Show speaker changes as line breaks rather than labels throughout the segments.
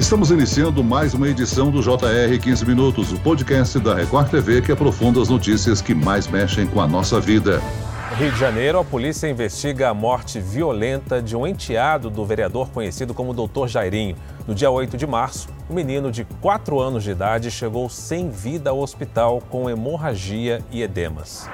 Estamos iniciando mais uma edição do JR 15 Minutos, o podcast da Record TV que aprofunda as notícias que mais mexem com a nossa vida.
Rio de Janeiro, a polícia investiga a morte violenta de um enteado do vereador conhecido como Dr. Jairinho. No dia 8 de março, o menino de 4 anos de idade chegou sem vida ao hospital com hemorragia e edemas.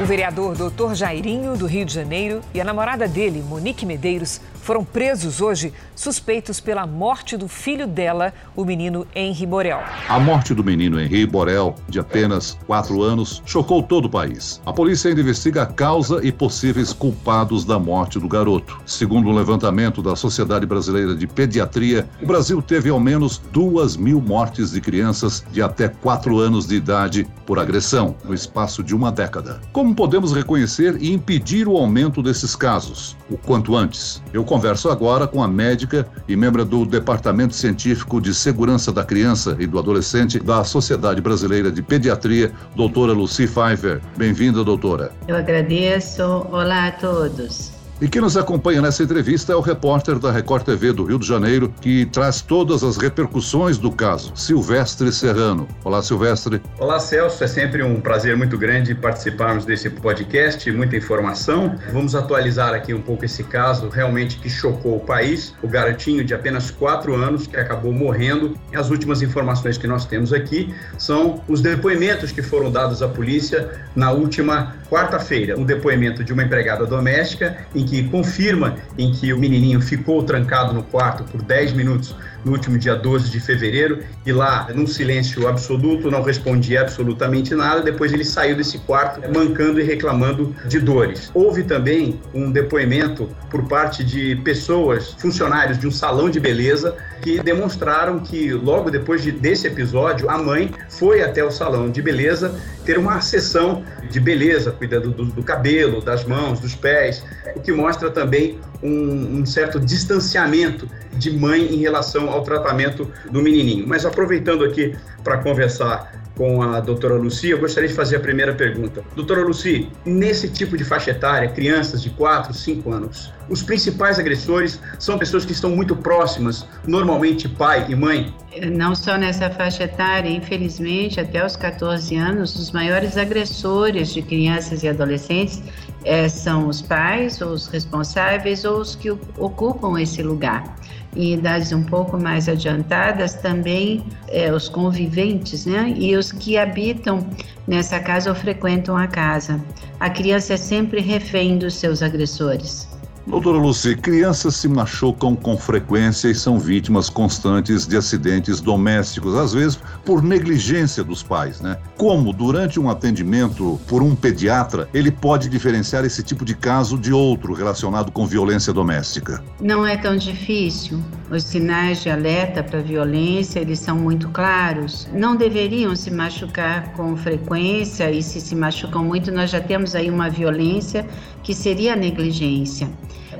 O vereador Dr. Jairinho, do Rio de Janeiro, e a namorada dele, Monique Medeiros, foram presos hoje suspeitos pela morte do filho dela, o menino Henri Borel.
A morte do menino Henri Borel, de apenas 4 anos, chocou todo o país. A polícia ainda investiga a causa e possíveis culpados da morte do garoto. Segundo um levantamento da Sociedade Brasileira de Pediatria, o Brasil teve ao menos duas mil mortes de crianças de até 4 anos de idade por agressão no espaço de uma década. Como podemos reconhecer e impedir o aumento desses casos? O quanto antes. Eu converso agora com a médica e membro do Departamento Científico de Segurança da Criança e do Adolescente da Sociedade Brasileira de Pediatria, doutora Lucy Pfeiffer. Bem-vinda, doutora.
Eu agradeço. Olá a todos.
E quem nos acompanha nessa entrevista é o repórter da Record TV do Rio de Janeiro, que traz todas as repercussões do caso, Silvestre Serrano. Olá, Silvestre.
Olá, Celso. É sempre um prazer muito grande participarmos desse podcast, muita informação. Vamos atualizar aqui um pouco esse caso realmente que chocou o país. O garotinho de apenas 4 anos que acabou morrendo. E as últimas informações que nós temos aqui são os depoimentos que foram dados à polícia na última quarta-feira. Um depoimento de uma empregada doméstica em que confirma em que o menininho ficou trancado no quarto por 10 minutos no último dia 12 de fevereiro e lá, num silêncio absoluto, não respondia absolutamente nada. Depois ele saiu desse quarto mancando e reclamando de dores. Houve também um depoimento por parte de pessoas, funcionários de um salão de beleza, que demonstraram que logo depois de, desse episódio, a mãe foi até o salão de beleza ter uma sessão de beleza, cuidando do, do cabelo, das mãos, dos pés, o que mostra também um, um certo distanciamento de mãe em relação ao tratamento do menininho. Mas aproveitando aqui para conversar com a doutora Luci, eu gostaria de fazer a primeira pergunta. Doutora Luci, nesse tipo de faixa etária, crianças de 4, 5 anos, os principais agressores são pessoas que estão muito próximas, normalmente pai e mãe?
Não só nessa faixa etária, infelizmente, até os 14 anos, os maiores agressores de crianças e adolescentes é, são os pais, ou os responsáveis, ou os que ocupam esse lugar em idades um pouco mais adiantadas, também é, os conviventes, né? E os que habitam nessa casa ou frequentam a casa. A criança é sempre refém dos seus agressores.
Doutora Luci, crianças se machucam com frequência e são vítimas constantes de acidentes domésticos, às vezes por negligência dos pais, né? Como, durante um atendimento por um pediatra, ele pode diferenciar esse tipo de caso de outro relacionado com violência doméstica?
Não é tão difícil. Os sinais de alerta para violência, eles são muito claros. Não deveriam se machucar com frequência e se se machucam muito, nós já temos aí uma violência que seria a negligência.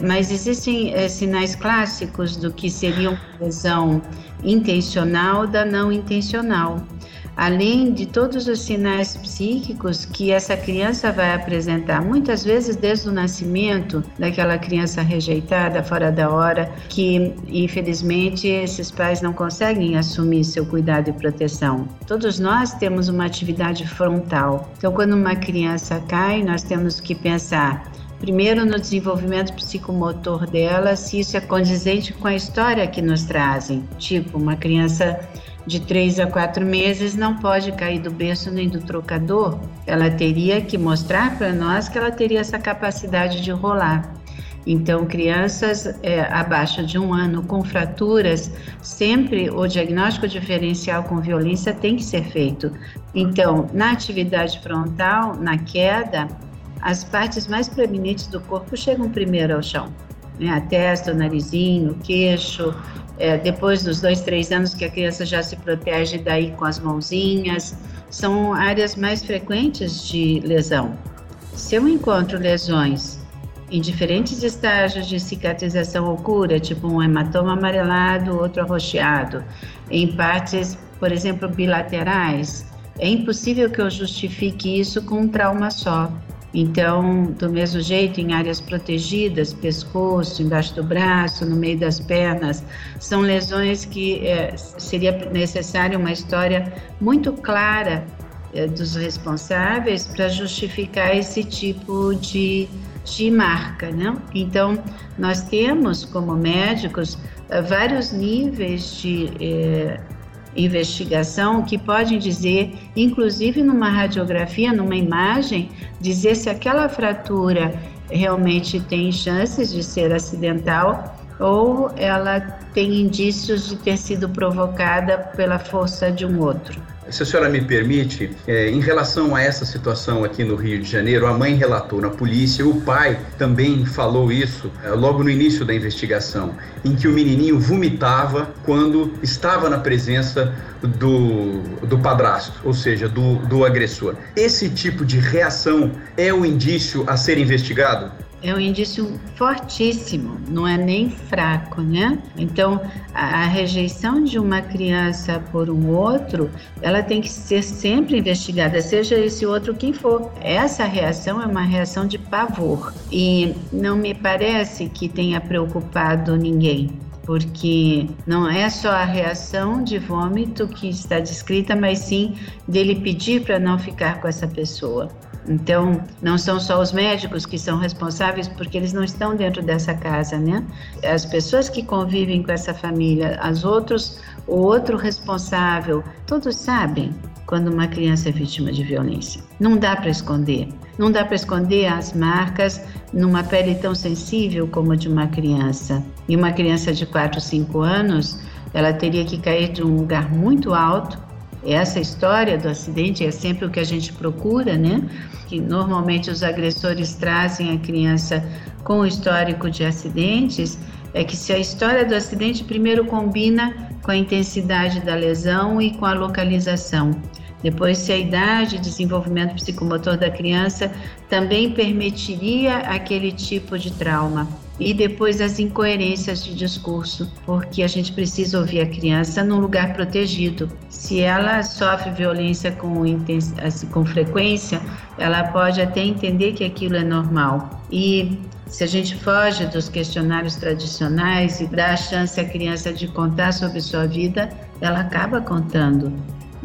Mas existem é, sinais clássicos do que seria uma lesão intencional da não intencional. Além de todos os sinais psíquicos que essa criança vai apresentar, muitas vezes desde o nascimento daquela criança rejeitada, fora da hora, que infelizmente esses pais não conseguem assumir seu cuidado e proteção. Todos nós temos uma atividade frontal. Então, quando uma criança cai, nós temos que pensar Primeiro, no desenvolvimento psicomotor dela, se isso é condizente com a história que nos trazem. Tipo, uma criança de 3 a 4 meses não pode cair do berço nem do trocador. Ela teria que mostrar para nós que ela teria essa capacidade de rolar. Então, crianças é, abaixo de um ano com fraturas, sempre o diagnóstico diferencial com violência tem que ser feito. Então, na atividade frontal, na queda, as partes mais proeminentes do corpo chegam primeiro ao chão. Né? A testa, o narizinho, o queixo. É, depois dos dois, três anos que a criança já se protege daí com as mãozinhas, são áreas mais frequentes de lesão. Se eu encontro lesões em diferentes estágios de cicatrização ou cura, tipo um hematoma amarelado, outro arroxeado, em partes, por exemplo, bilaterais, é impossível que eu justifique isso com um trauma só. Então, do mesmo jeito, em áreas protegidas, pescoço, embaixo do braço, no meio das pernas, são lesões que é, seria necessário uma história muito clara é, dos responsáveis para justificar esse tipo de, de marca, né? Então, nós temos como médicos vários níveis de é, investigação que podem dizer, inclusive numa radiografia, numa imagem, dizer se aquela fratura realmente tem chances de ser acidental ou ela tem indícios de ter sido provocada pela força de um outro.
Se a senhora me permite, é, em relação a essa situação aqui no Rio de Janeiro, a mãe relatou na polícia, o pai também falou isso é, logo no início da investigação, em que o menininho vomitava quando estava na presença do, do padrasto, ou seja, do, do agressor. Esse tipo de reação é o indício a ser investigado?
É um indício fortíssimo, não é nem fraco, né? Então, a, rejeição de uma criança por um outro, ela tem que ser sempre investigada, seja esse outro quem for. Essa reação é uma reação de pavor e não me parece que tenha preocupado ninguém porque não é só a reação de vômito que está descrita, mas sim dele pedir para não ficar com essa pessoa. Então, não são só os médicos que são responsáveis, porque eles não estão dentro dessa casa, né? As pessoas que convivem com essa família, as outros, o outro responsável, todos sabem quando uma criança é vítima de violência. Não dá para esconder. Não dá para esconder as marcas numa pele tão sensível como a de uma criança. E uma criança de 4, 5 anos, ela teria que cair de um lugar muito alto essa história do acidente é sempre o que a gente procura, né? Que normalmente os agressores trazem a criança com histórico de acidentes, é que se a história do acidente primeiro combina com a intensidade da lesão e com a localização. Depois, se a idade e desenvolvimento psicomotor da criança também permitiria aquele tipo de trauma e depois as incoerências de discurso, porque a gente precisa ouvir a criança num lugar protegido. Se ela sofre violência com, assim, com frequência, ela pode até entender que aquilo é normal. E se a gente foge dos questionários tradicionais e dá a chance à criança de contar sobre sua vida, ela acaba contando.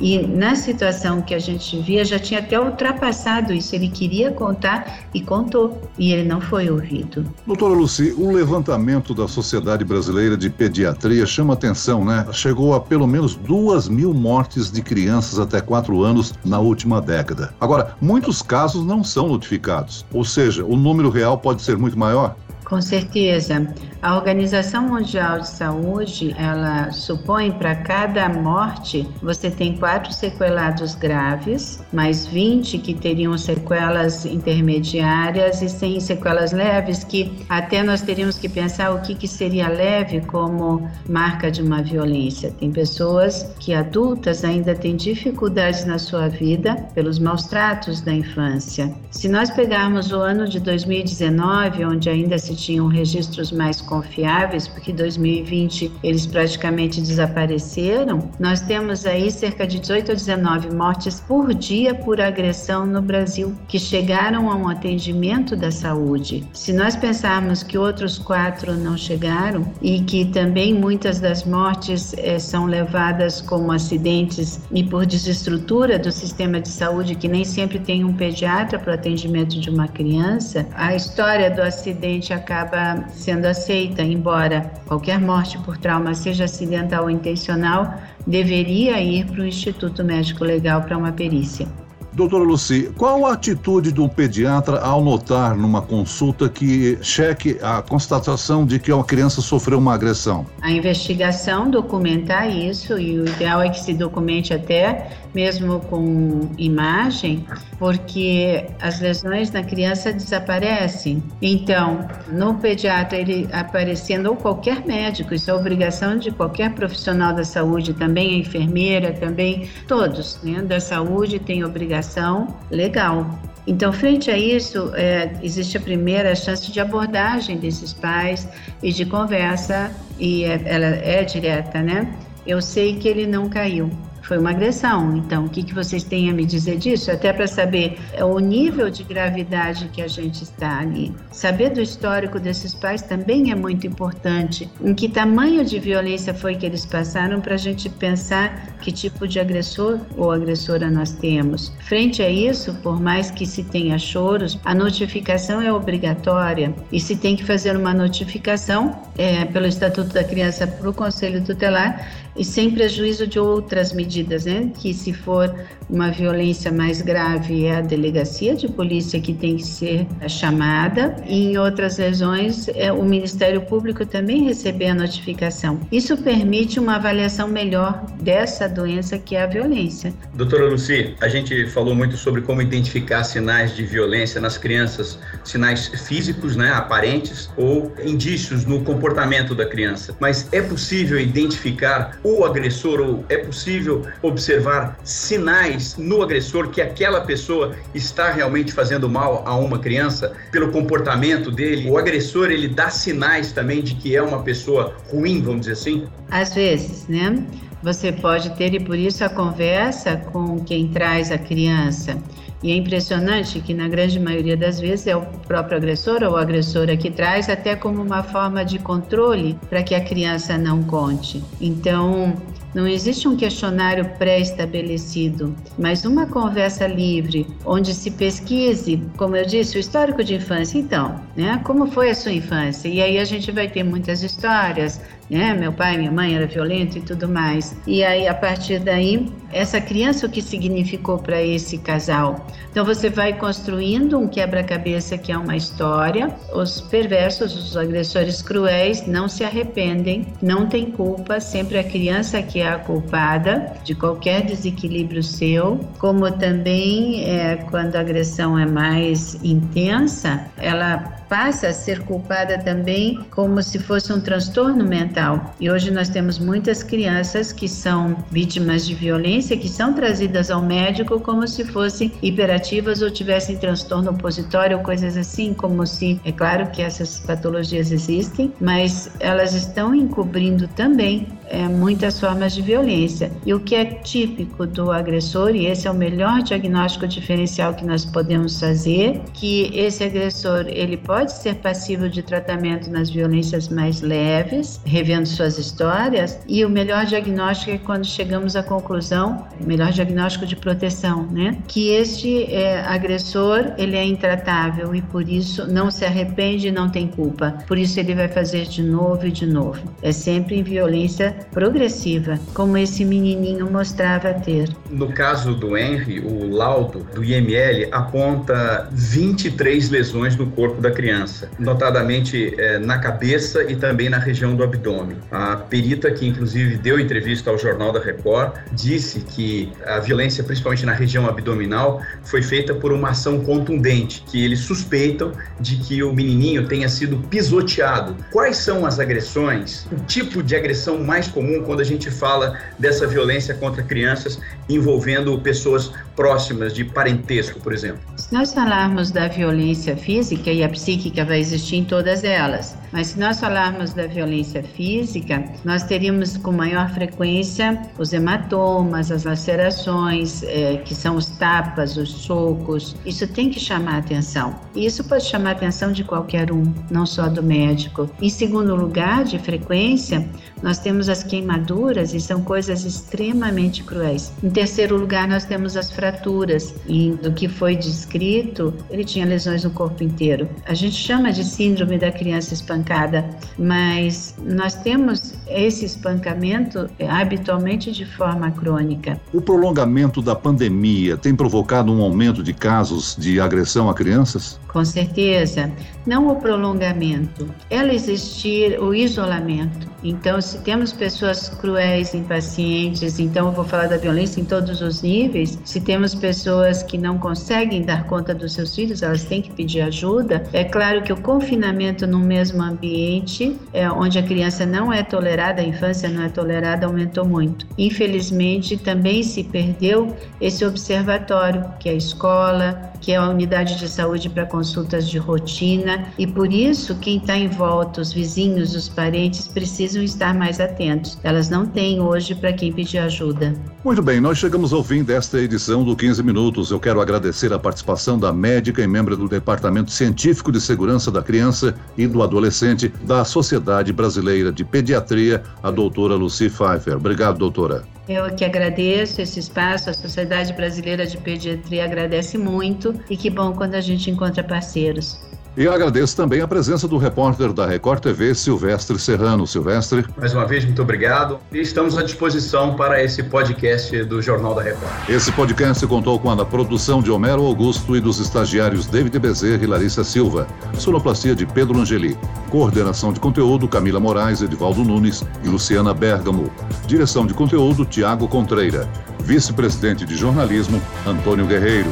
E na situação que a gente via, já tinha até ultrapassado isso. Ele queria contar e contou, e ele não foi ouvido.
Doutora Luci, o levantamento da Sociedade Brasileira de Pediatria chama atenção, né? Chegou a pelo menos duas mil mortes de crianças até quatro anos na última década. Agora, muitos casos não são notificados, ou seja, o número real pode ser muito maior.
Com certeza. A Organização Mundial de Saúde, ela supõe para cada morte, você tem quatro sequelados graves, mais 20 que teriam sequelas intermediárias e 100 sequelas leves, que até nós teríamos que pensar o que, que seria leve como marca de uma violência. Tem pessoas que adultas ainda têm dificuldades na sua vida pelos maus tratos da infância. Se nós pegarmos o ano de 2019, onde ainda se tinham registros mais confiáveis, porque 2020 eles praticamente desapareceram, nós temos aí cerca de 18 a 19 mortes por dia por agressão no Brasil, que chegaram a um atendimento da saúde. Se nós pensarmos que outros quatro não chegaram e que também muitas das mortes é, são levadas como acidentes e por desestrutura do sistema de saúde, que nem sempre tem um pediatra para o atendimento de uma criança, a história do acidente acaba acaba sendo aceita, embora qualquer morte por trauma seja acidental ou intencional, deveria ir para o Instituto Médico Legal para uma perícia.
Doutora Luci, qual a atitude de um pediatra ao notar numa consulta que cheque a constatação de que uma criança sofreu uma agressão?
A investigação documentar isso e o ideal é que se documente até mesmo com imagem, porque as lesões na criança desaparecem. Então, no pediatra, ele aparecendo, ou qualquer médico, isso é obrigação de qualquer profissional da saúde, também a enfermeira, também todos né, da saúde têm obrigação legal então, frente a isso, é, existe a primeira chance de abordagem desses pais e de conversa, e é, ela é direta, né? Eu sei que ele não caiu. Foi uma agressão. Então, o que, que vocês têm a me dizer disso? Até para saber é, o nível de gravidade que a gente está ali. Saber do histórico desses pais também é muito importante. Em que tamanho de violência foi que eles passaram para a gente pensar que tipo de agressor ou agressora nós temos. Frente a isso, por mais que se tenha choros, a notificação é obrigatória e se tem que fazer uma notificação é, pelo Estatuto da Criança para o Conselho Tutelar e sem prejuízo de outras medidas, né? Que se for uma violência mais grave é a delegacia de polícia que tem que ser chamada e em outras lesões é o Ministério Público também receber a notificação. Isso permite uma avaliação melhor dessa doença que é a violência.
Doutora Luci, a gente falou muito sobre como identificar sinais de violência nas crianças, sinais físicos, né, aparentes ou indícios no comportamento da criança. Mas é possível identificar o agressor ou é possível observar sinais no agressor que aquela pessoa está realmente fazendo mal a uma criança pelo comportamento dele? O agressor ele dá sinais também de que é uma pessoa ruim, vamos dizer assim?
Às vezes, né? Você pode ter e por isso a conversa com quem traz a criança. E é impressionante que, na grande maioria das vezes, é o próprio agressor ou agressora que traz, até como uma forma de controle para que a criança não conte. Então, não existe um questionário pré-estabelecido, mas uma conversa livre, onde se pesquise, como eu disse, o histórico de infância. Então, né, como foi a sua infância? E aí a gente vai ter muitas histórias, né? Meu pai, minha mãe era violento e tudo mais. E aí, a partir daí, essa criança, o que significou para esse casal? Então, você vai construindo um quebra-cabeça que é uma história. Os perversos, os agressores cruéis, não se arrependem, não tem culpa, sempre a criança que é a culpada de qualquer desequilíbrio seu, como também é, quando a agressão é mais intensa, ela passa a ser culpada também como se fosse um transtorno mental. E hoje nós temos muitas crianças que são vítimas de violência que são trazidas ao médico como se fossem hiperativas ou tivessem transtorno opositório coisas assim, como se é claro que essas patologias existem, mas elas estão encobrindo também é, muitas formas de violência. E o que é típico do agressor, e esse é o melhor diagnóstico diferencial que nós podemos fazer, que esse agressor ele pode ser passivo de tratamento nas violências mais leves, revendo suas histórias, e o melhor diagnóstico é quando chegamos à conclusão, melhor diagnóstico de proteção, né? Que este é, agressor ele é intratável e por isso não se arrepende e não tem culpa. Por isso ele vai fazer de novo e de novo. É sempre em violência progressiva, como esse menininho mostrava ter.
No caso do Henry, o laudo do IML aponta 23 lesões no corpo da criança, notadamente é, na cabeça e também na região do abdômen. A perita, que inclusive deu entrevista ao Jornal da Record, disse que a violência, principalmente na região abdominal, foi feita por uma ação contundente, que eles suspeitam de que o menininho tenha sido pisoteado. Quais são as agressões? O tipo de agressão mais comum quando a gente fala dessa violência contra crianças envolvendo pessoas próximas de parentesco, por exemplo?
Se nós falarmos da violência física e a psíquica vai existir em todas elas, mas se nós falarmos da violência física, nós teríamos com maior frequência os hematomas, as lacerações, é, que são os tapas, os socos. Isso tem que chamar atenção. E isso pode chamar atenção de qualquer um, não só do médico. Em segundo lugar, de frequência, nós temos as queimaduras e são coisas extremamente cruéis. Em terceiro lugar, nós temos as fraturas e do que foi descrito, ele tinha lesões no corpo inteiro. A gente chama de síndrome da criança espancada, mas nós temos esse espancamento habitualmente de forma crônica.
O prolongamento da pandemia tem provocado um aumento de casos de agressão a crianças?
Com certeza. Não o prolongamento, ela existir o isolamento. Então, se temos pessoas cruéis, impacientes, então eu vou falar da violência em todos os níveis. Se temos pessoas que não conseguem dar conta dos seus filhos, elas têm que pedir ajuda. É claro que o confinamento no mesmo ambiente é, onde a criança não é tolerada, a infância não é tolerada, aumentou muito. Infelizmente, também se perdeu esse observatório, que é a escola, que é a unidade de saúde para consultas de rotina, e por isso quem está em volta, os vizinhos, os parentes, precisam estar mais atentos. Elas não têm hoje para quem pedir ajuda.
Muito bem, nós chegamos ao fim desta edição do 15 Minutos. Eu quero agradecer a participação da médica e membro do Departamento Científico de Segurança da Criança e do Adolescente da Sociedade Brasileira de Pediatria, a doutora Lucy Pfeiffer. Obrigado, doutora.
Eu que agradeço esse espaço, a Sociedade Brasileira de Pediatria agradece muito e que bom quando a gente encontra parceiros.
E agradeço também a presença do repórter da Record TV, Silvestre Serrano. Silvestre.
Mais uma vez, muito obrigado. E estamos à disposição para esse podcast do Jornal da Record.
Esse podcast contou com a produção de Homero Augusto e dos estagiários David Bezerra e Larissa Silva. Sonoplastia de Pedro Angeli. Coordenação de conteúdo Camila Moraes, Edivaldo Nunes e Luciana Bergamo. Direção de conteúdo Tiago Contreira vice-presidente de jornalismo, Antônio Guerreiro.